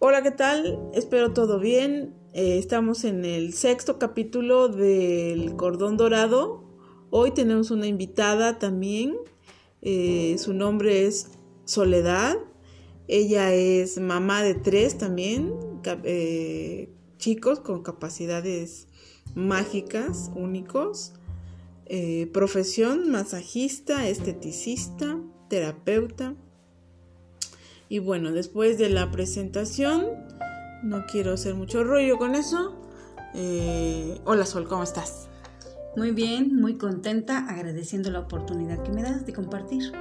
Hola, ¿qué tal? Espero todo bien. Eh, estamos en el sexto capítulo del Cordón Dorado. Hoy tenemos una invitada también. Eh, su nombre es Soledad. Ella es mamá de tres también, eh, chicos con capacidades mágicas, únicos. profesión, masajista, esteticista, terapeuta. Y bueno, después de la presentación, no quiero hacer mucho rollo con eso. Eh, hola Sol, ¿cómo estás? Muy bien, muy contenta, agradeciendo la oportunidad que me das de compartir.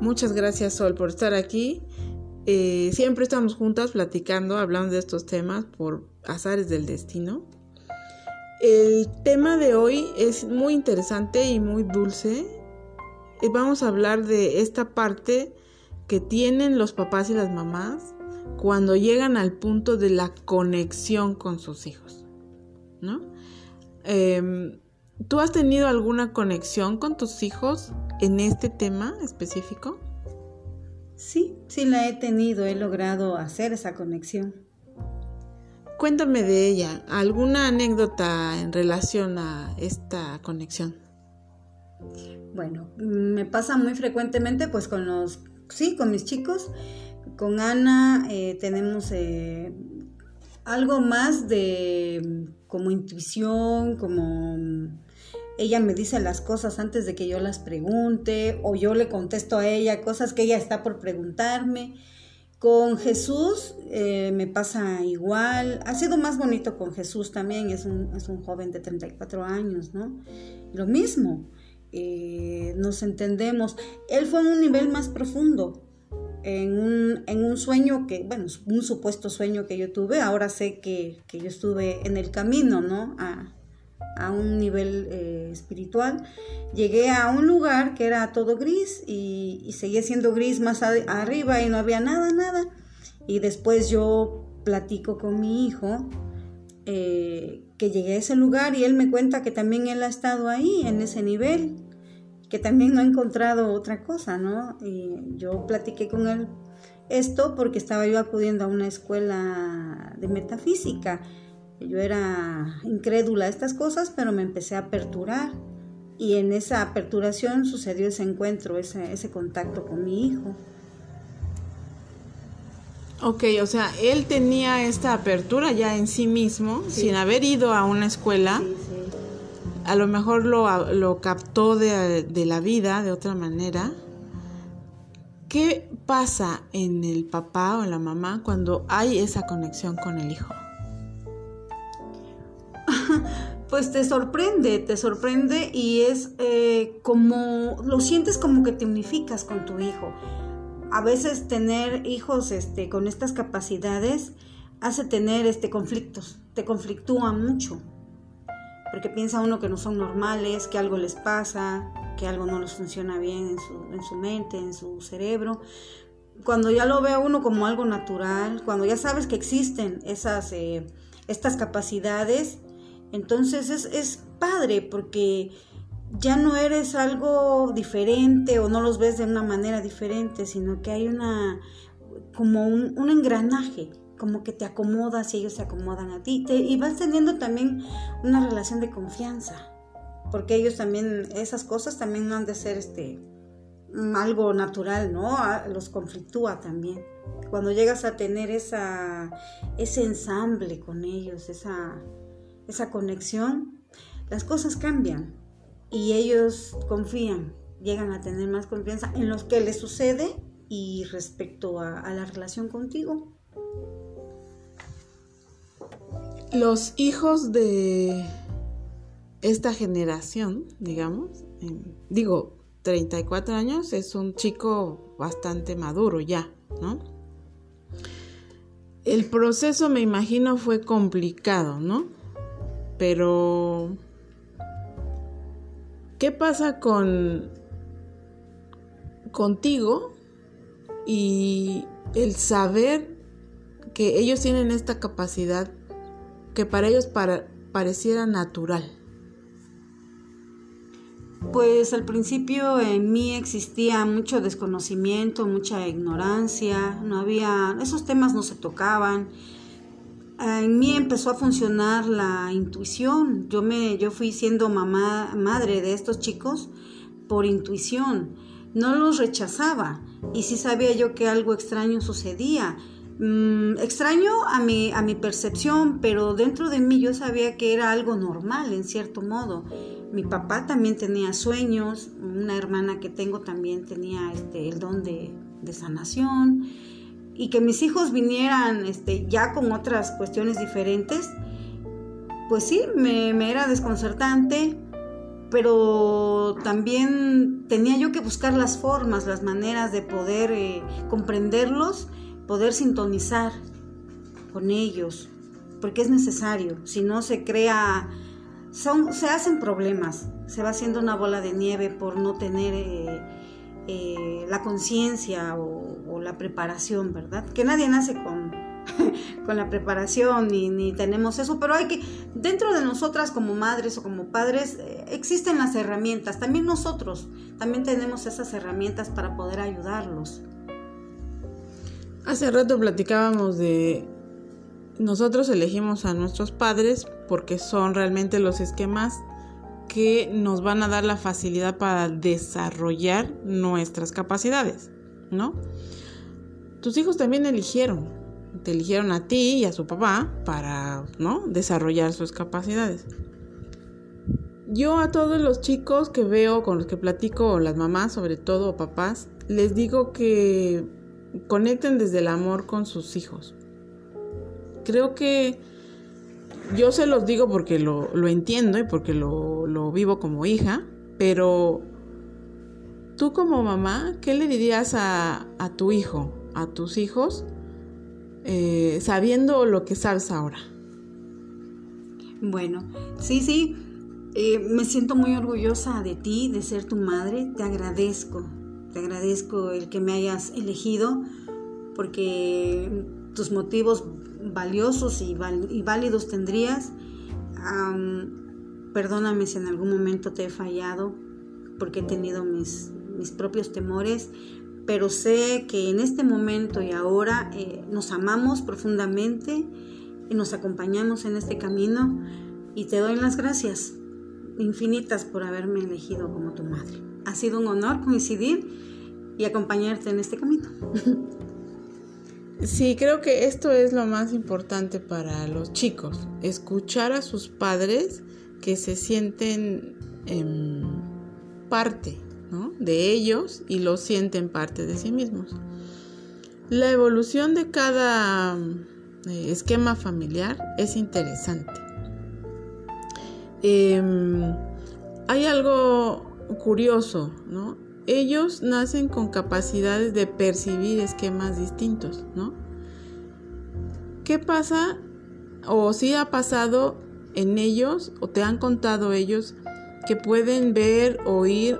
Muchas gracias Sol por estar aquí. Eh, siempre estamos juntas platicando, hablando de estos temas por azares del destino. El tema de hoy es muy interesante y muy dulce. Eh, vamos a hablar de esta parte que tienen los papás y las mamás cuando llegan al punto de la conexión con sus hijos, ¿no? Em, ¿Tú has tenido alguna conexión con tus hijos en este tema específico? Sí, sí la he tenido, he logrado hacer esa conexión. Cuéntame de ella, alguna anécdota en relación a esta conexión. Bueno, me pasa muy frecuentemente pues con los sí, con mis chicos. Con Ana eh, tenemos eh, algo más de como intuición, como ella me dice las cosas antes de que yo las pregunte o yo le contesto a ella cosas que ella está por preguntarme. Con Jesús eh, me pasa igual. Ha sido más bonito con Jesús también. Es un, es un joven de 34 años, ¿no? Lo mismo. Eh, nos entendemos. Él fue en un nivel más profundo, en un, sueño que, bueno, un supuesto sueño que yo tuve, ahora sé que, yo estuve en el camino, ¿no? A, un nivel eh, espiritual. Llegué a un lugar que era todo gris y, seguía siendo gris más arriba y no había nada, nada. Y después yo platico con mi hijo eh, que llegué a ese lugar y él me cuenta que también él ha estado ahí, en ese nivel que también no ha encontrado otra cosa, ¿no? Y yo platiqué con él esto porque estaba yo acudiendo a una escuela de metafísica. Yo era incrédula a estas cosas, pero me empecé a aperturar. Y en esa aperturación sucedió ese encuentro, ese, ese contacto con mi hijo. Ok, o sea, él tenía esta apertura ya en sí mismo, sin haber ido a una escuela. Sí, sí a lo mejor lo, captó de, la vida de otra manera. ¿Qué pasa en el papá o en la mamá cuando hay esa conexión con el hijo? Pues te sorprende, te sorprende y es eh, como, lo sientes como que te unificas con tu hijo. A veces tener hijos este, con estas capacidades hace tener este, conflictos, te conflictúa mucho porque piensa uno que no son normales, que algo les pasa, que algo no les funciona bien en su, en su mente, en su cerebro. Cuando ya lo ve uno como algo natural, cuando ya sabes que existen esas, eh, estas capacidades, entonces es, es padre porque ya no eres algo diferente o no los ves de una manera diferente, sino que hay una como un engranaje como que te acomodas y ellos se acomodan a ti. y vas teniendo también una relación de confianza, porque ellos también, esas cosas también no han de ser este, algo natural, ¿no? Los conflictúa también. Cuando llegas a tener esa, ese ensamble con ellos, esa, esa conexión, las cosas cambian y ellos confían, llegan a tener más confianza en lo que les sucede y respecto a la relación contigo. Los hijos de esta generación, digamos, digo, 34 años es un chico bastante maduro ya, ¿no? El proceso me imagino fue complicado, ¿no? Pero, ¿qué pasa con contigo y el saber que ellos tienen esta capacidad que para ellos para, pareciera natural. Pues al principio en mí existía mucho desconocimiento, mucha ignorancia, no había, esos temas no se tocaban. En mí empezó a funcionar la intuición. Yo me, yo fui siendo mamá, madre de estos chicos por intuición. No los rechazaba y sí sabía yo que algo extraño sucedía. Mm, extraño a mi, a mi percepción, pero dentro de mí yo sabía que era algo normal en cierto modo. Mi papá también tenía sueños, una hermana que tengo también tenía este, el don de, de sanación y que mis hijos vinieran este, ya con otras cuestiones diferentes, pues sí, me, me era desconcertante, pero también tenía yo que buscar las formas, las maneras de poder eh, comprenderlos, poder sintonizar con ellos, porque es necesario, si no se crea, son, se hacen problemas, se va haciendo una bola de nieve por no tener eh, eh, la conciencia o, la preparación, ¿verdad? Que nadie nace con, con la preparación ni, ni, tenemos eso, pero hay que, dentro de nosotras como madres o como padres, eh, existen las herramientas, también nosotros, también tenemos esas herramientas para poder ayudarlos. Hace rato platicábamos de nosotros elegimos a nuestros padres porque son realmente los esquemas que nos van a dar la facilidad para desarrollar nuestras capacidades, ¿no? Tus hijos también eligieron, te eligieron a ti y a su papá para, ¿no? Desarrollar sus capacidades. Yo a todos los chicos que veo, con los que platico, las mamás sobre todo, o papás, les digo que conecten desde el amor con sus hijos. Creo que yo se los digo porque lo, entiendo y porque lo, vivo como hija, pero tú como mamá, ¿qué le dirías a, tu hijo, a tus hijos, eh, sabiendo lo que sabes ahora? Bueno, sí, sí, eh, me siento muy orgullosa de ti, de ser tu madre, te agradezco, te agradezco el que me hayas elegido, porque tus motivos valiosos y, válidos tendrías. perdóname si en algún momento te he fallado porque he tenido mis, mis propios temores, pero sé que en este momento y ahora eh, nos amamos profundamente y nos acompañamos en este camino y te doy las gracias infinitas por haberme elegido como tu madre. Ha sido un honor coincidir y acompañarte en este camino. Sí, creo que esto es lo más importante para los chicos, escuchar a sus padres que se sienten parte de ellos y lo sienten parte de sí mismos. La evolución de cada eh, esquema familiar es interesante. Em, hay algo curioso, ¿no? ellos nacen con capacidades de percibir esquemas distintos, ¿no? ¿Qué pasa o si ha pasado en ellos o te han contado ellos que pueden ver, oír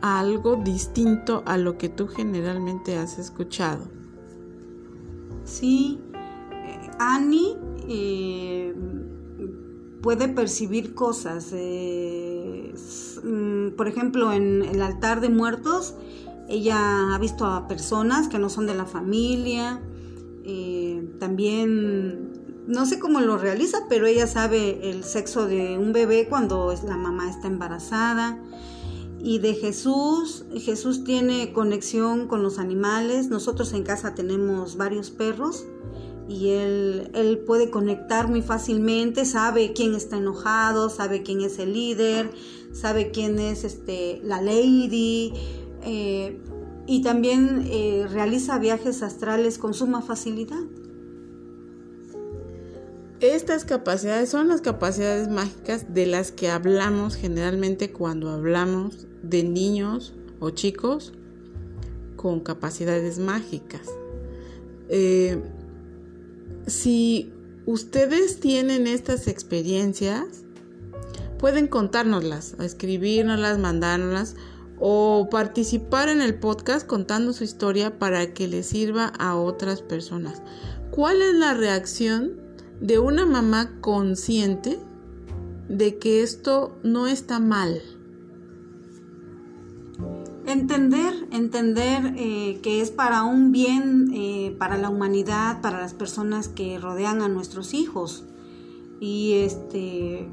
algo distinto a lo que tú generalmente has escuchado? Sí, Annie eh, puede percibir cosas. Eh, por ejemplo, en el altar de muertos, ella ha visto a personas que no son de la familia. Eh, también, no sé cómo lo realiza, pero ella sabe el sexo de un bebé cuando la mamá está embarazada. Y de Jesús, Jesús tiene conexión con los animales. Nosotros en casa tenemos varios perros y él, él, puede conectar muy fácilmente, sabe quién está enojado, sabe quién es el líder, sabe quién es este, la lady eh, y también eh, realiza viajes astrales con suma facilidad. Estas capacidades son las capacidades mágicas de las que hablamos generalmente cuando hablamos de niños o chicos con capacidades mágicas. Eh, si ustedes tienen estas experiencias, pueden contárnoslas, escribirnoslas, mandárnoslas o participar en el podcast contando su historia para que les sirva a otras personas. ¿Cuál es la reacción de una mamá consciente de que esto no está mal? Entender, entender eh, que es para un bien, eh, para la humanidad, para las personas que rodean a nuestros hijos. Y este,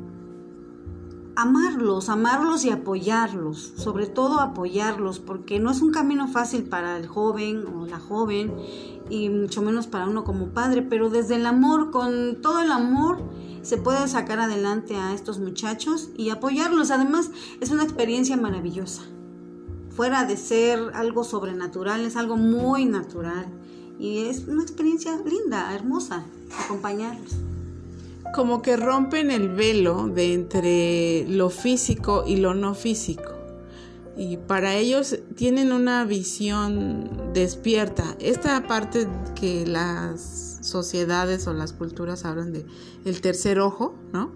amarlos, amarlos y apoyarlos, sobre todo apoyarlos, porque no es un camino fácil para el joven o la joven y mucho menos para uno como padre, pero desde el amor, con todo el amor, se puede sacar adelante a estos muchachos y apoyarlos. Además, es una experiencia maravillosa. Fuera de ser algo sobrenatural, es algo muy natural y es una experiencia linda, hermosa, acompañarlos como que rompen el velo de entre lo físico y lo no físico. Y para ellos tienen una visión despierta. Esta parte que las sociedades o las culturas hablan de el tercer ojo, ¿no?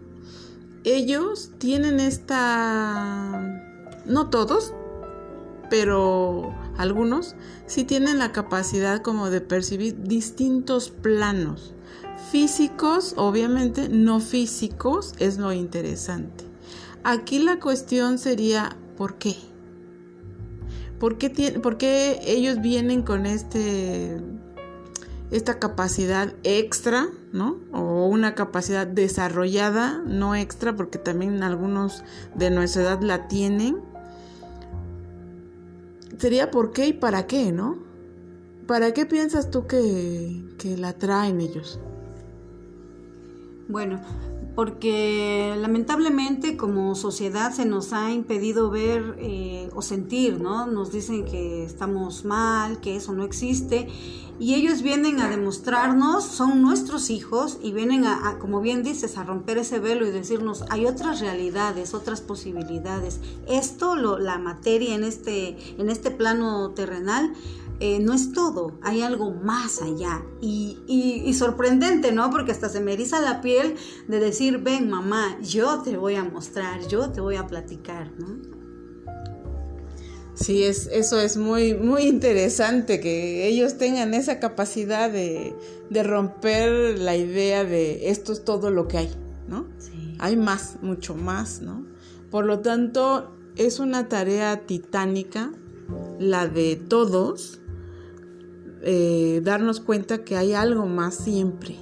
Ellos tienen esta, no todos, pero algunos sí tienen la capacidad como de percibir distintos planos físicos, obviamente, no físicos, es lo interesante. Aquí la cuestión sería, ¿por qué? ¿Por qué, ellos vienen con este, esta capacidad extra, ¿no? O una capacidad desarrollada, no extra, porque también algunos de nuestra edad la tienen. Sería por qué y para qué, ¿no? ¿Para qué piensas tú que, la traen ellos? Bueno, porque lamentablemente como sociedad se nos ha impedido ver eh, o sentir, ¿no? Nos dicen que estamos mal, que eso no existe, y ellos vienen a demostrarnos, son nuestros hijos, y vienen a, como bien dices, a romper ese velo y decirnos, hay otras realidades, otras posibilidades. Esto, lo, la materia en este, en este plano terrenal, eh, no es todo, hay algo más allá. Y, y, sorprendente, ¿no? Porque hasta se me eriza la piel de decir, ven mamá, yo te voy a mostrar, yo te voy a platicar, ¿no? Sí, es, eso es muy, muy interesante que ellos tengan esa capacidad de, de romper la idea de esto es todo lo que hay, ¿no? Sí. Hay más, mucho más, ¿no? Por lo tanto, es una tarea titánica, la de todos, eh, darnos cuenta que hay algo más siempre.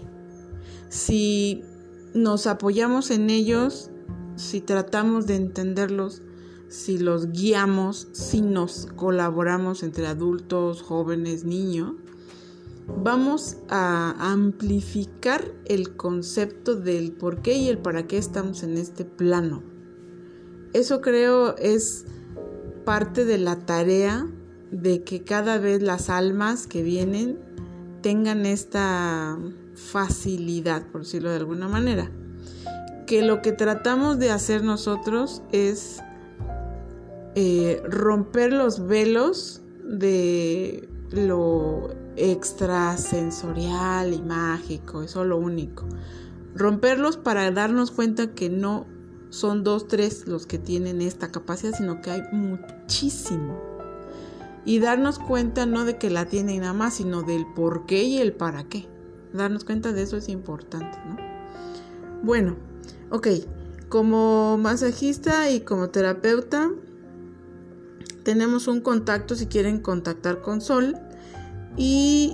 Si nos apoyamos en ellos, si tratamos de entenderlos, si los guiamos, si nos colaboramos entre adultos, jóvenes, niños, vamos a amplificar el concepto del por qué y el para qué estamos en este plano. Eso creo es parte de la tarea de que cada vez las almas que vienen tengan esta facilidad, por decirlo de alguna manera. Que lo que tratamos de hacer nosotros es eh, romper los velos de lo extrasensorial y mágico, eso es lo único. Romperlos para darnos cuenta que no son dos, tres los que tienen esta capacidad, sino que hay muchísimo y darnos cuenta no de que la tiene nada más, sino del por qué y el para qué. Darnos cuenta de eso es importante, ¿no? Bueno, ok, como masajista y como terapeuta, tenemos un contacto si quieren contactar con Sol y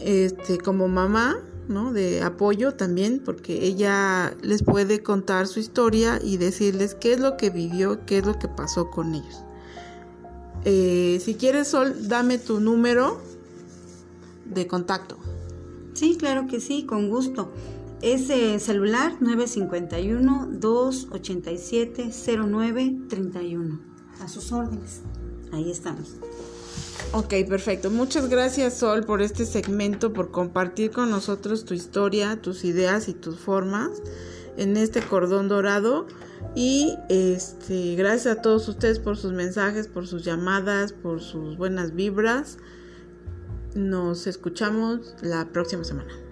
este como mamá, ¿no? De apoyo también, porque ella les puede contar su historia y decirles qué es lo que vivió, qué es lo que pasó con ellos. Eh, si quieres, Sol, dame tu número de contacto. Sí, claro que sí, con gusto. Es celular 951-287-0931. A sus órdenes. Ahí estamos. Ok, perfecto. Muchas gracias Sol por este segmento, por compartir con nosotros tu historia, tus ideas y tus formas en este cordón dorado. Y este, gracias a todos ustedes por sus mensajes, por sus llamadas, por sus buenas vibras. Nos escuchamos la próxima semana.